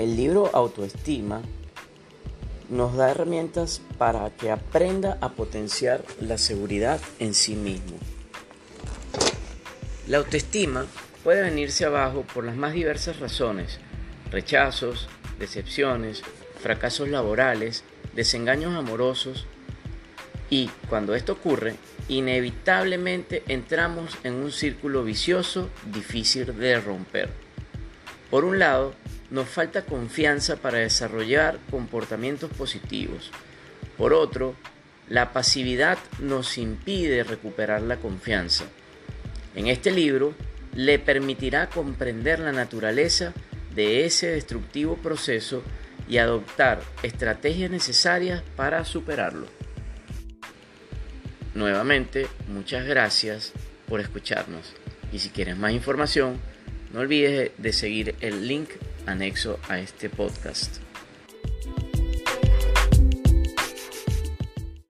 El libro Autoestima nos da herramientas para que aprenda a potenciar la seguridad en sí mismo. La autoestima puede venirse abajo por las más diversas razones, rechazos, decepciones, fracasos laborales, desengaños amorosos y cuando esto ocurre, inevitablemente entramos en un círculo vicioso difícil de romper. Por un lado, nos falta confianza para desarrollar comportamientos positivos. Por otro, la pasividad nos impide recuperar la confianza. En este libro le permitirá comprender la naturaleza de ese destructivo proceso y adoptar estrategias necesarias para superarlo. Nuevamente, muchas gracias por escucharnos y si quieres más información, no olvides de seguir el link anexo a este podcast.